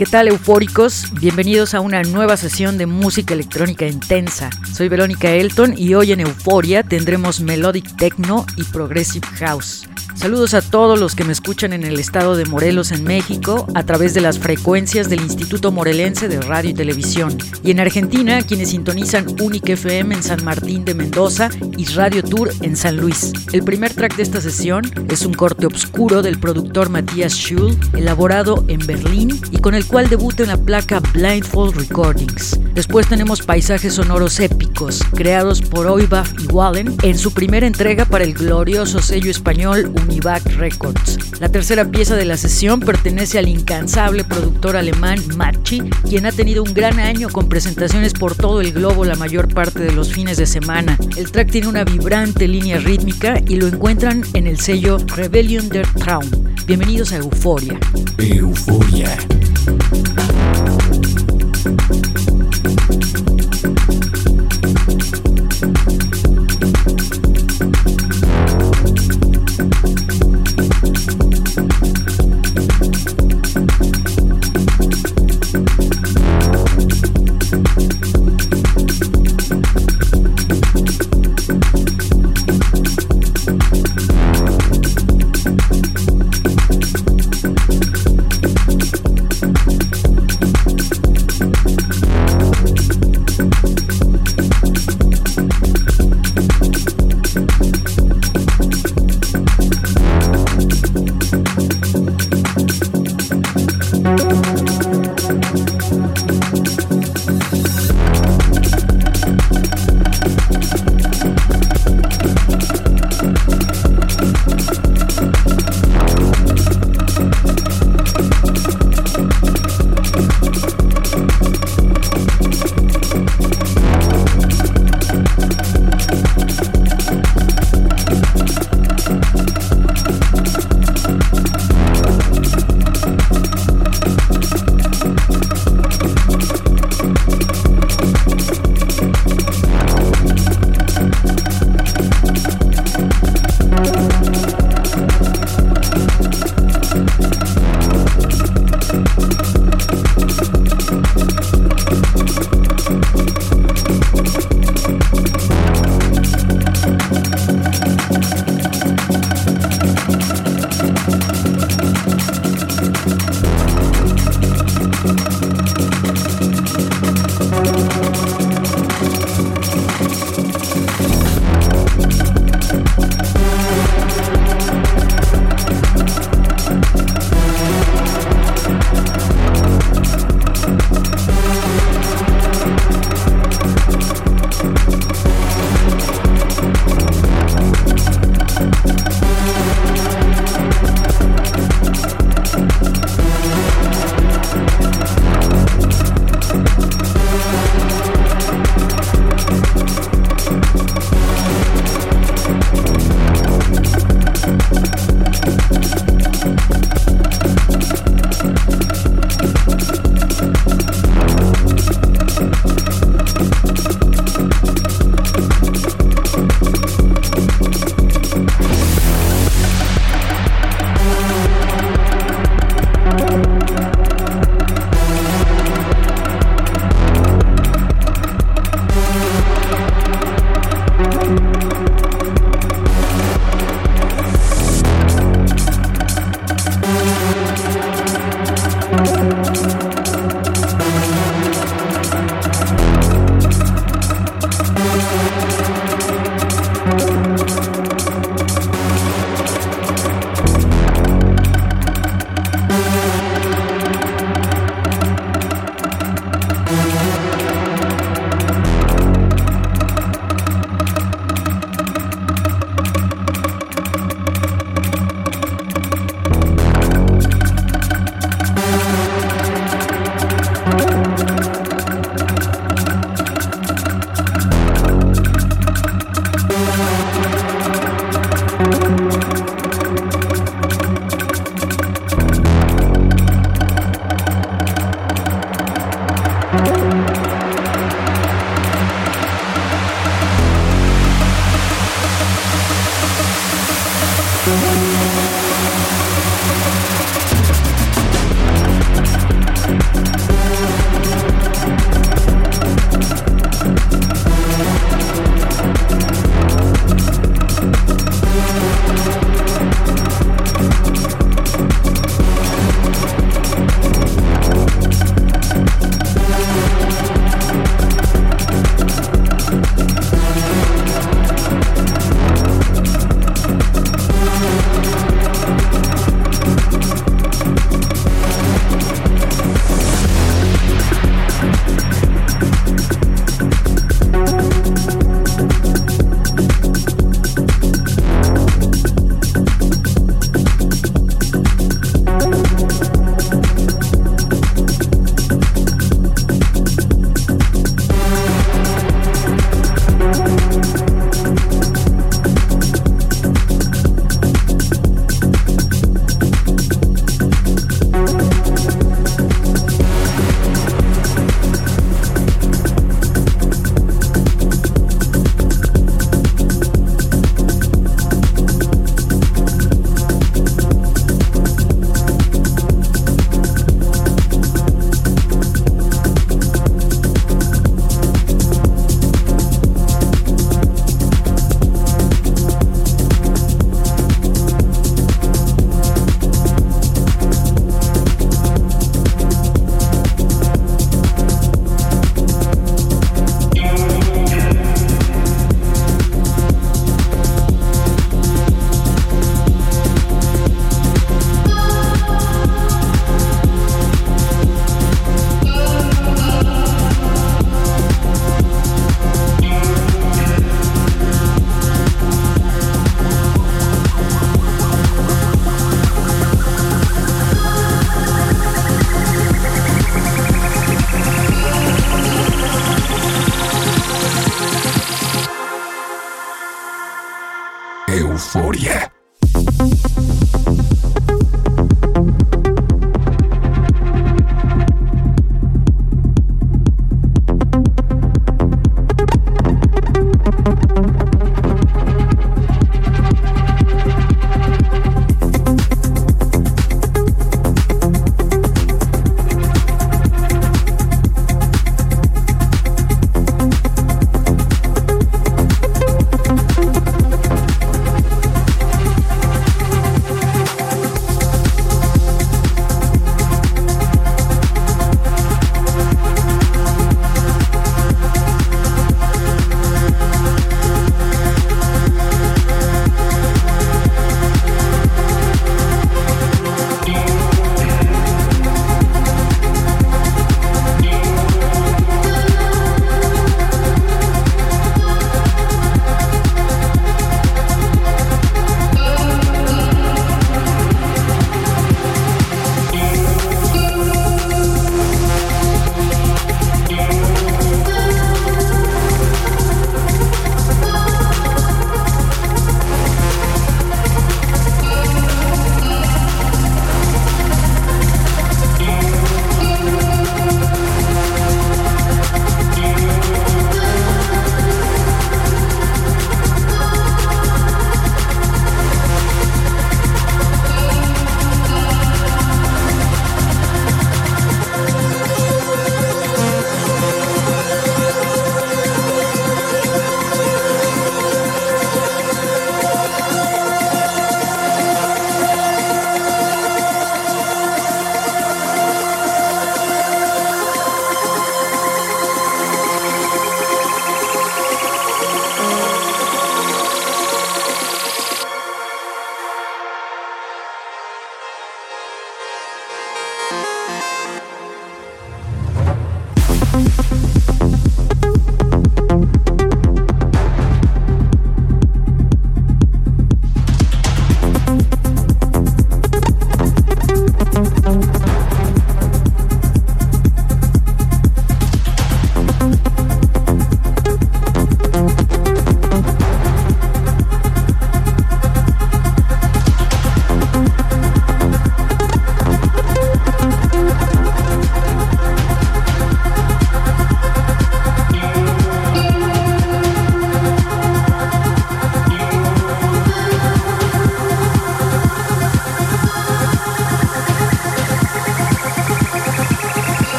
¿Qué tal eufóricos? Bienvenidos a una nueva sesión de música electrónica intensa. Soy Verónica Elton y hoy en Euforia tendremos Melodic Techno y Progressive House. Saludos a todos los que me escuchan en el estado de Morelos, en México, a través de las frecuencias del Instituto Morelense de Radio y Televisión. Y en Argentina, quienes sintonizan Unique FM en San Martín de Mendoza y Radio Tour en San Luis. El primer track de esta sesión es un corte obscuro del productor Matthias Schul, elaborado en Berlín y con el cual debuta en la placa Blindfold Recordings. Después tenemos paisajes sonoros épicos, creados por Oibach y Wallen en su primera entrega para el glorioso sello español Univac Records. La tercera pieza de la sesión pertenece al incansable productor alemán Machi, quien ha tenido un gran año con presentaciones por todo el globo la mayor parte de los fines de semana. El track tiene una vibrante línea rítmica y lo encuentran en el sello Rebellion der Traum. Bienvenidos a Euforia. Euforia. Thank you.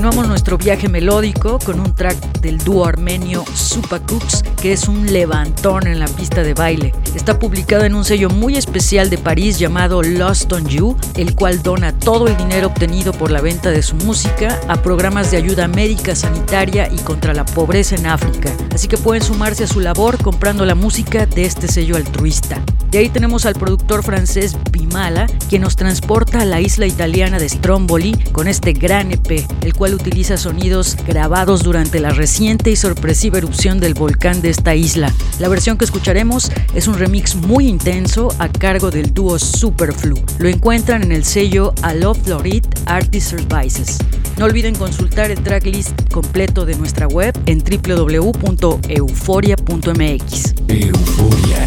Continuamos nuestro viaje melódico con un track del dúo armenio Supa Cooks, que es un levantón en la pista de baile. Está publicado en un sello muy especial de París llamado Lost on You, el cual dona todo el dinero obtenido por la venta de su música a programas de ayuda médica, sanitaria y contra la pobreza en África. Así que pueden sumarse a su labor comprando la música de este sello altruista. De ahí tenemos al productor francés Bimala, quien nos transporta a la isla italiana de Stromboli con este gran EP, el cual utiliza sonidos grabados durante la reciente y sorpresiva erupción del volcán de esta isla. La versión que escucharemos es un remix muy intenso a cargo del dúo Superflu. Lo encuentran en el sello A Love Florid Artist Services. No olviden consultar el tracklist completo de nuestra web en www.euforia.mx. Euforia.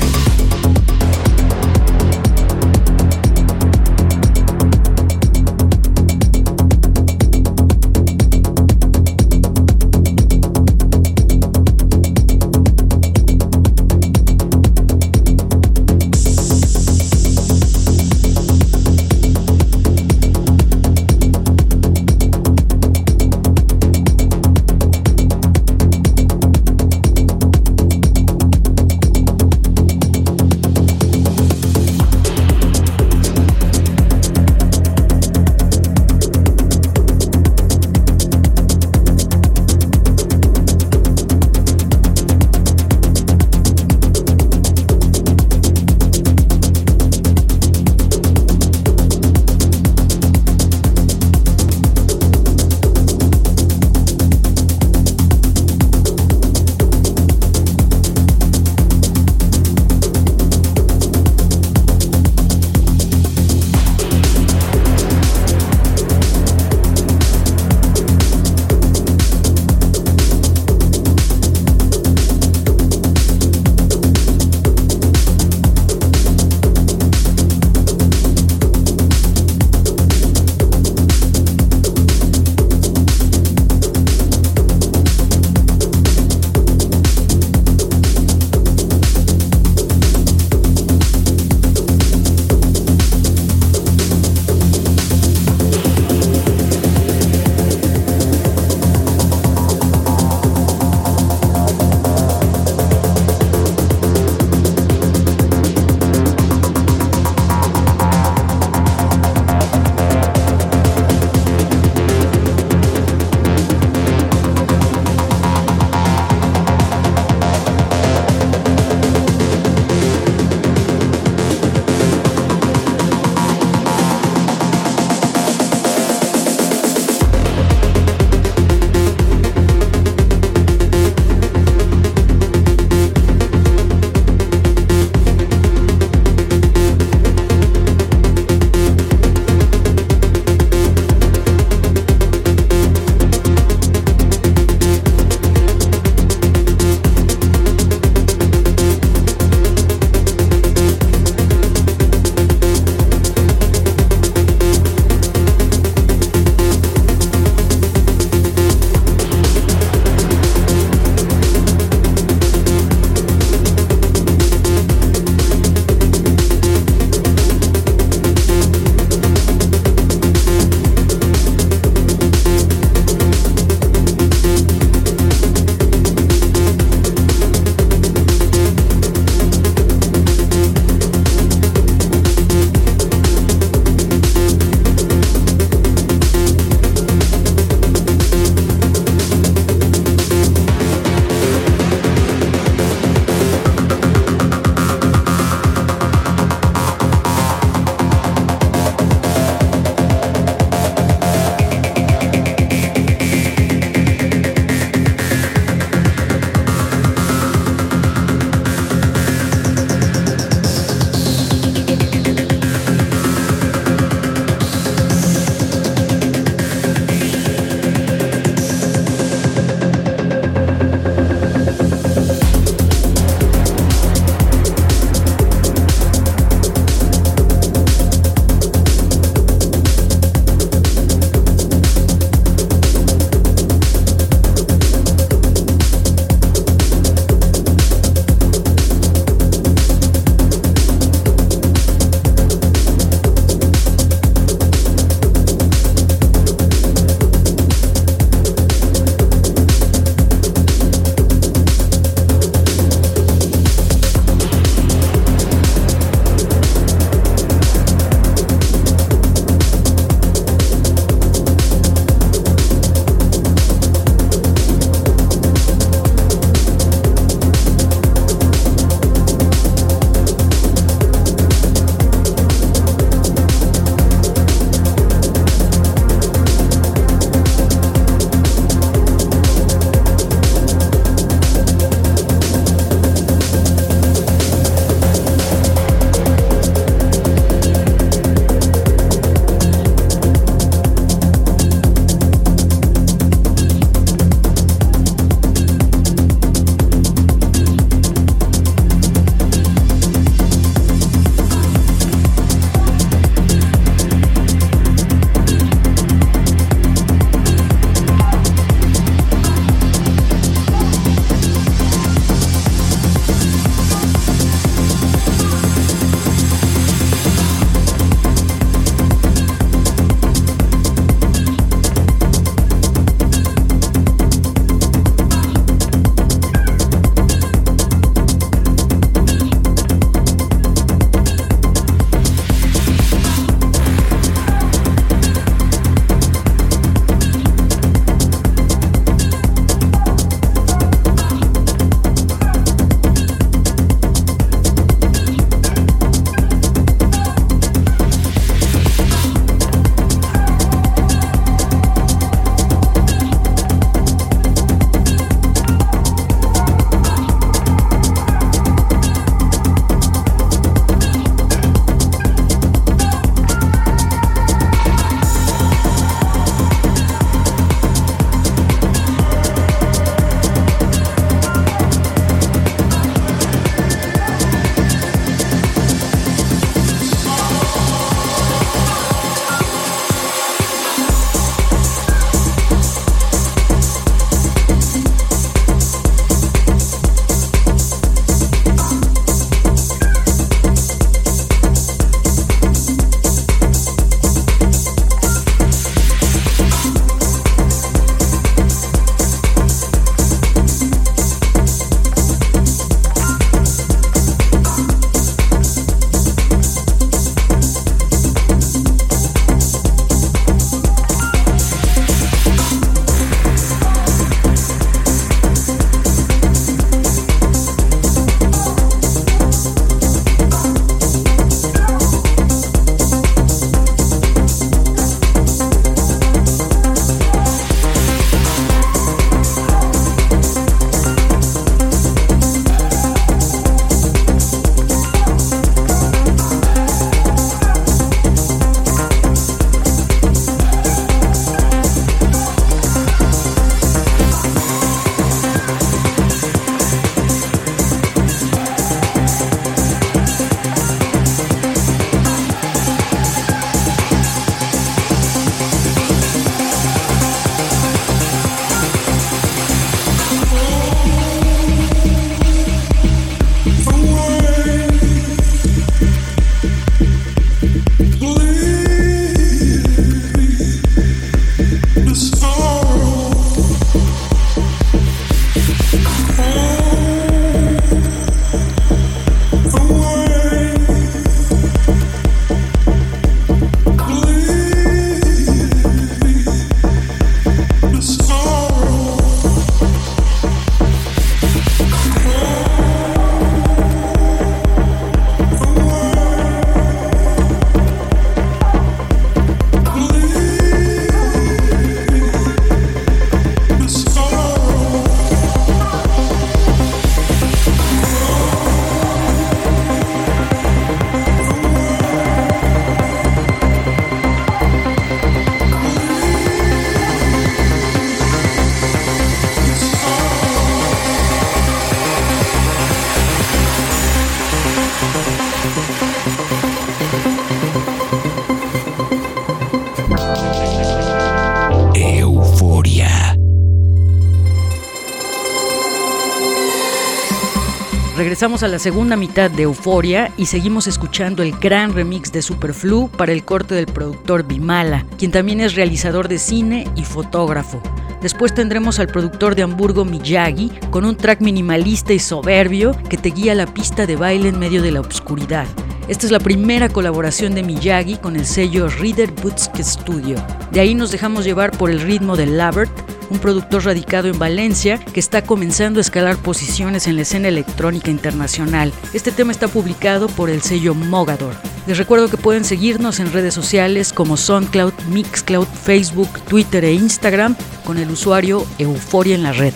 Regresamos a la segunda mitad de Euforia y seguimos escuchando el gran remix de Superflu para el corte del productor Bimala, quien también es realizador de cine y fotógrafo. Después tendremos al productor de Hamburgo Miyagi con un track minimalista y soberbio que te guía la pista de baile en medio de la oscuridad. Esta es la primera colaboración de Miyagi con el sello Reader Butsk Studio. De ahí nos dejamos llevar por el ritmo de Labert, un productor radicado en Valencia que está comenzando a escalar posiciones en la escena electrónica internacional. Este tema está publicado por el sello Mogador. Les recuerdo que pueden seguirnos en redes sociales como SoundCloud, Mixcloud, Facebook, Twitter e Instagram con el usuario Euforia en la red.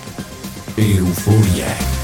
Euforia.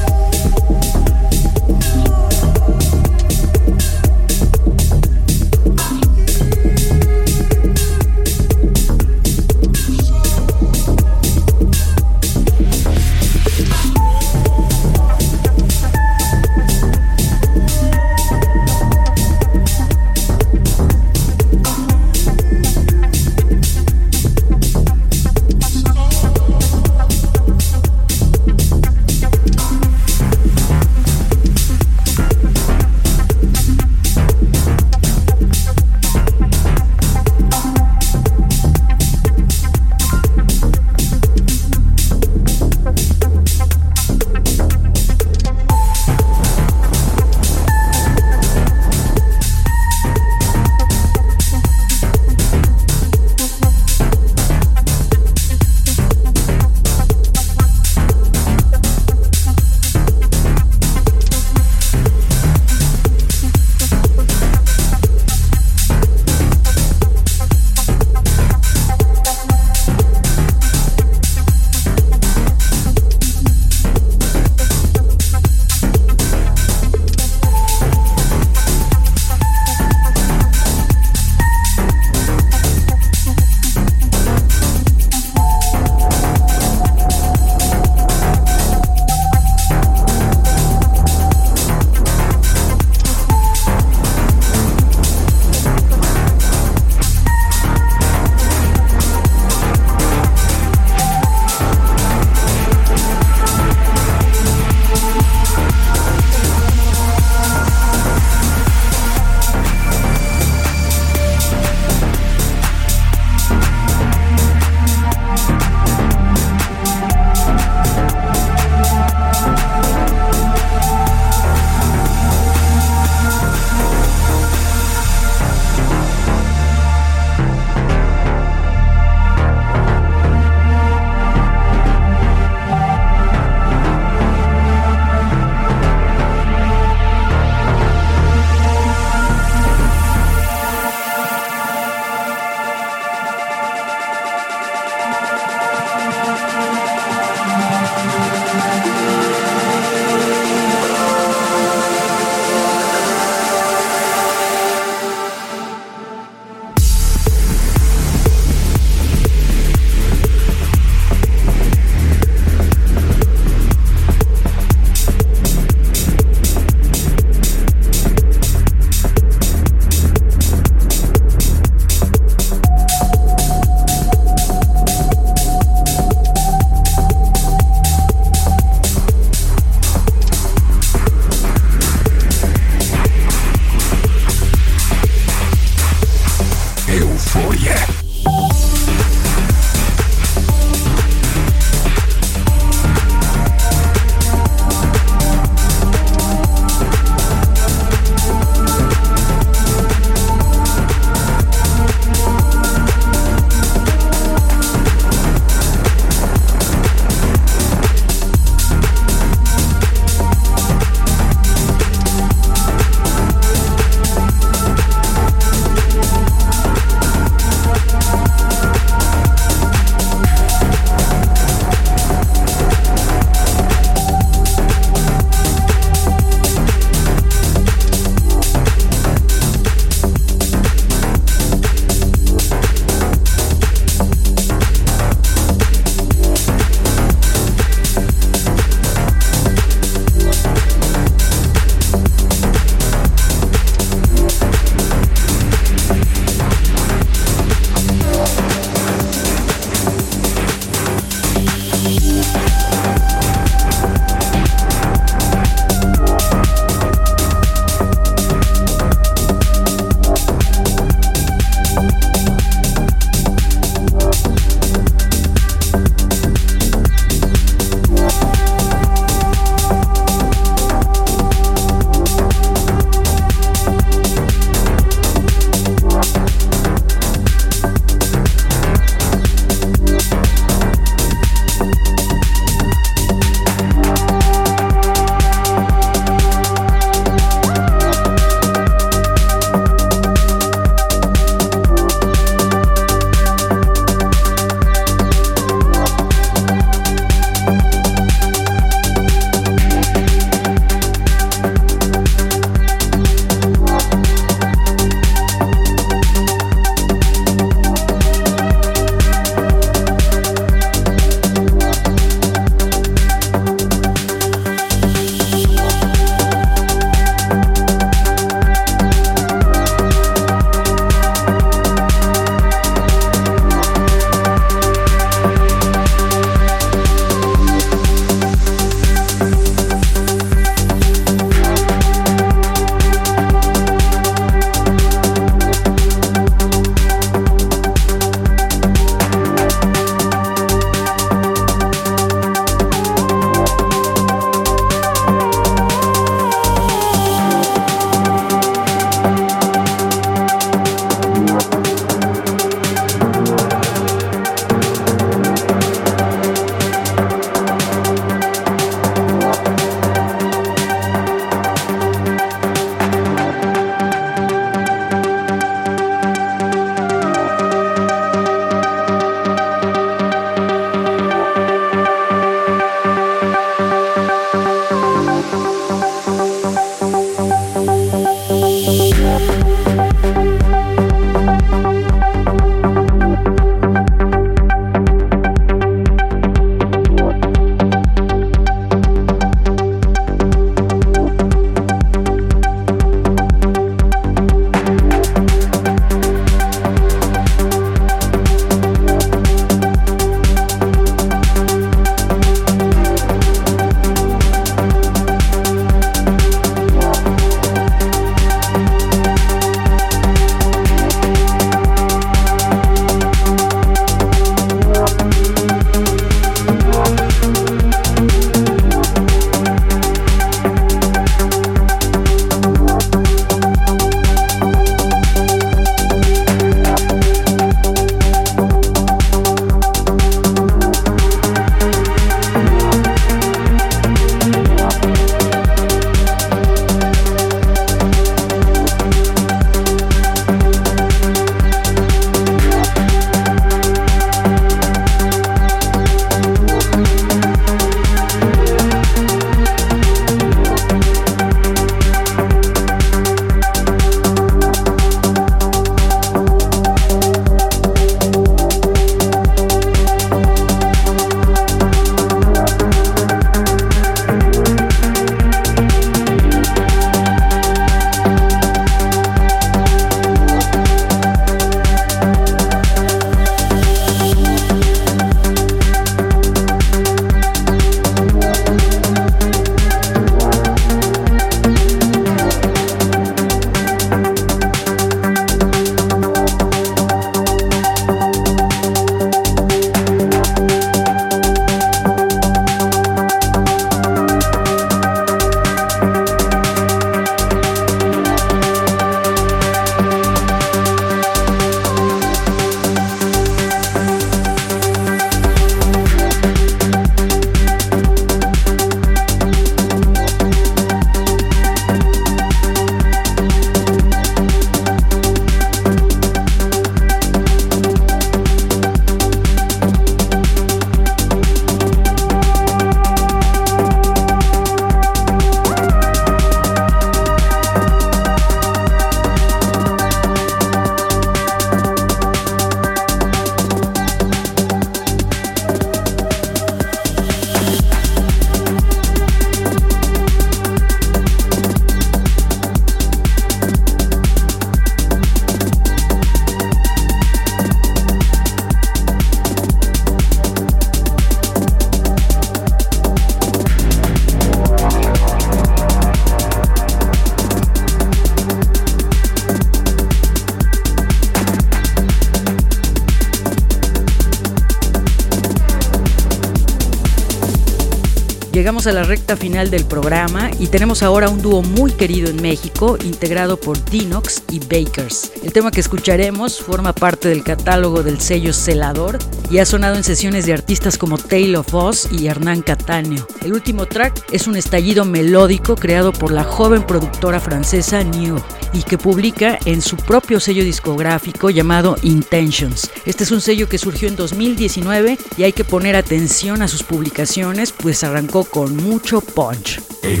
Llegamos a la recta final del programa y tenemos ahora un dúo muy querido en México, integrado por Dinox y Bakers. El tema que escucharemos forma parte del catálogo del sello Celador y ha sonado en sesiones de artistas como Tale of Us y Hernán Cataño. El último track es un estallido melódico creado por la joven productora francesa New y que publica en su propio sello discográfico llamado Intentions. Este es un sello que surgió en 2019 y hay que poner atención a sus publicaciones, pues arrancó con mucho punch. ¿Qué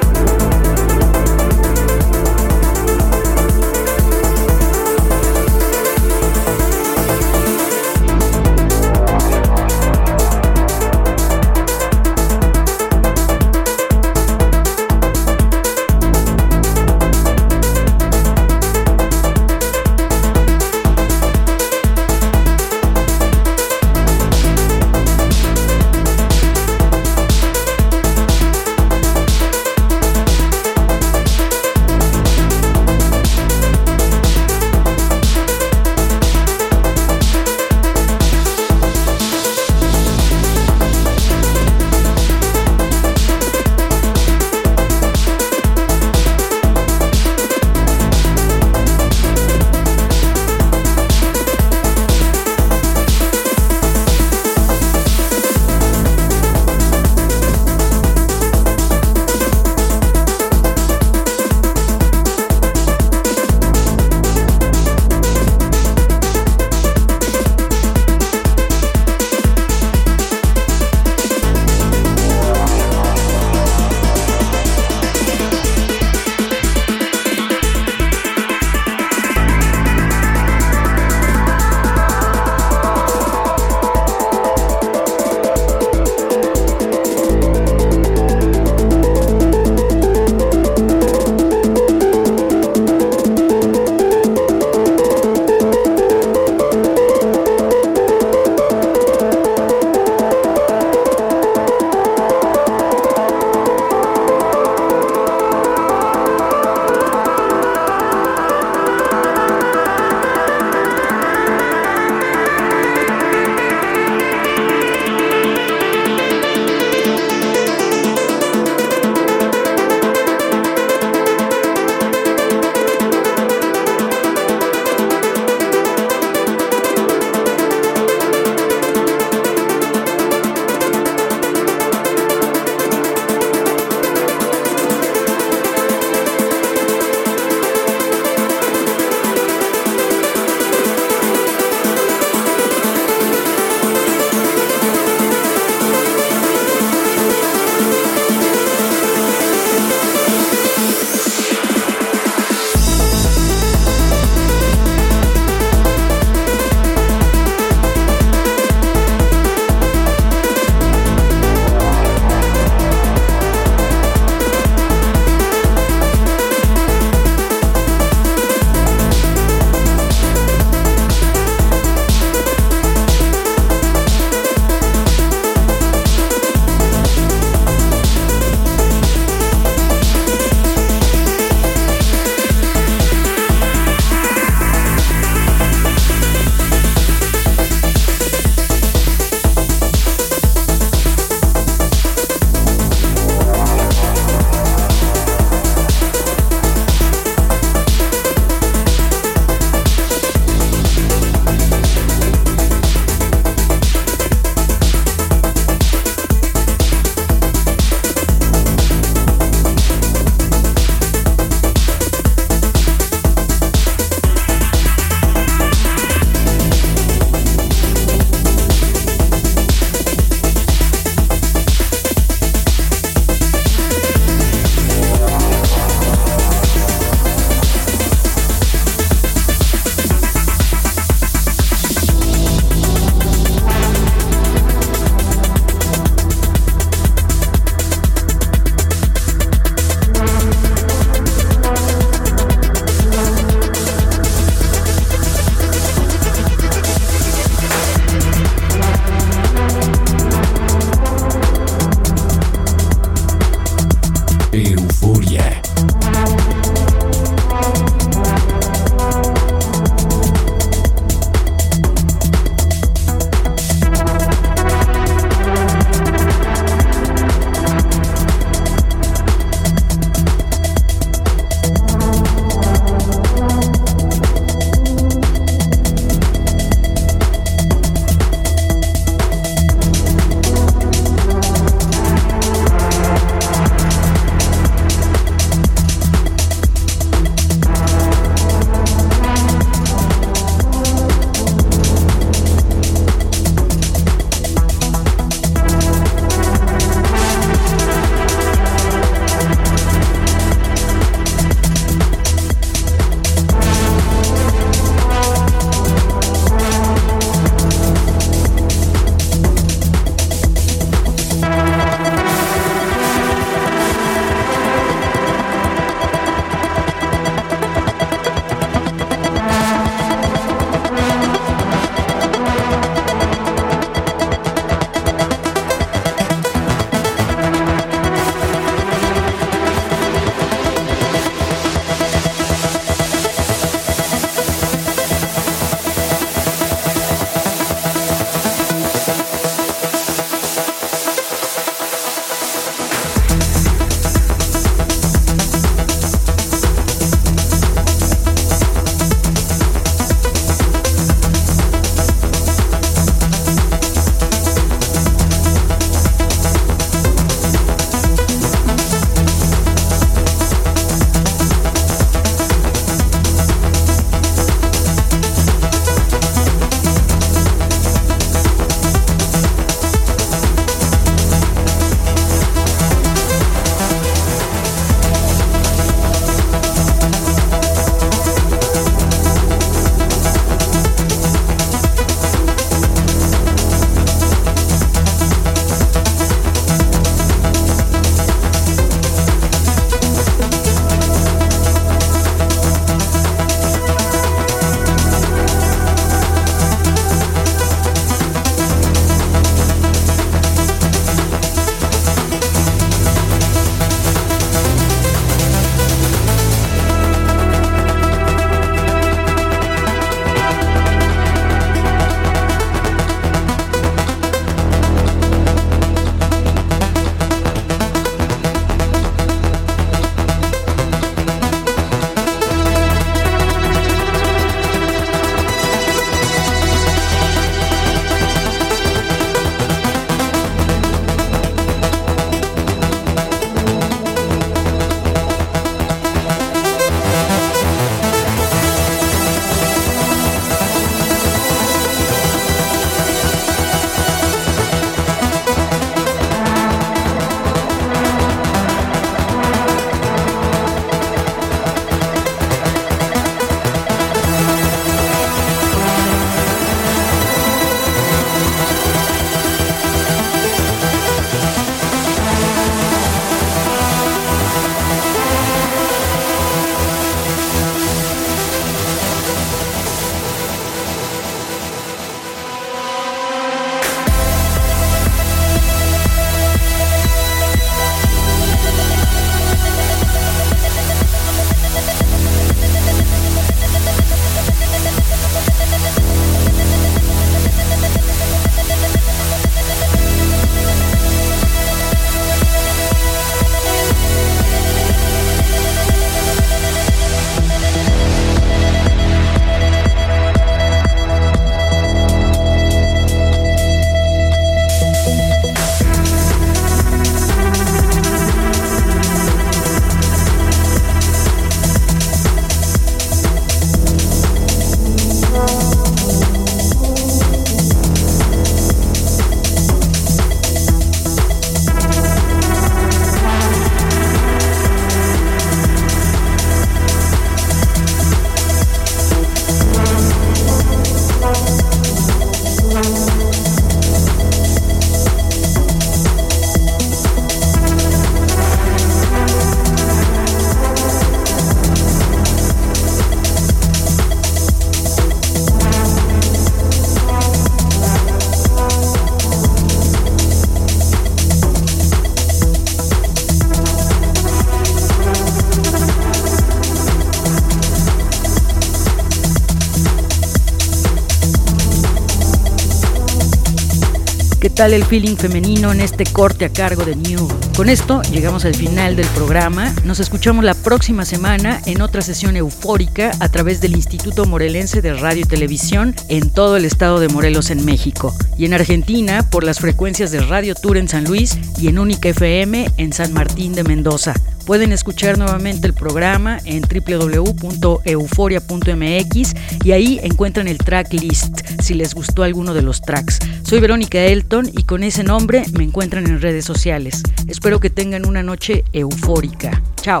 tal el feeling femenino en este corte a cargo de New? Con esto llegamos al final del programa. Nos escuchamos la próxima semana en otra sesión eufórica a través del Instituto Morelense de Radio y Televisión en todo el estado de Morelos en México y en Argentina por las frecuencias de Radio Tour en San Luis y en Única FM en San Martín de Mendoza. Pueden escuchar nuevamente el programa en www.euforia.mx y ahí encuentran el track list si les gustó alguno de los tracks. Soy Verónica Elton y con ese nombre me encuentran en redes sociales. Espero que tengan una noche eufórica. Chao.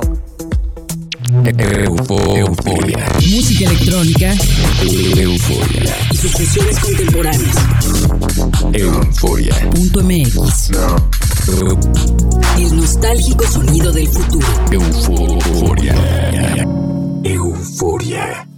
Euforia. Música electrónica Euforia. y sus sesiones contemporáneas. Euforia. Punto MX. El nostálgico sonido del futuro. Euforia.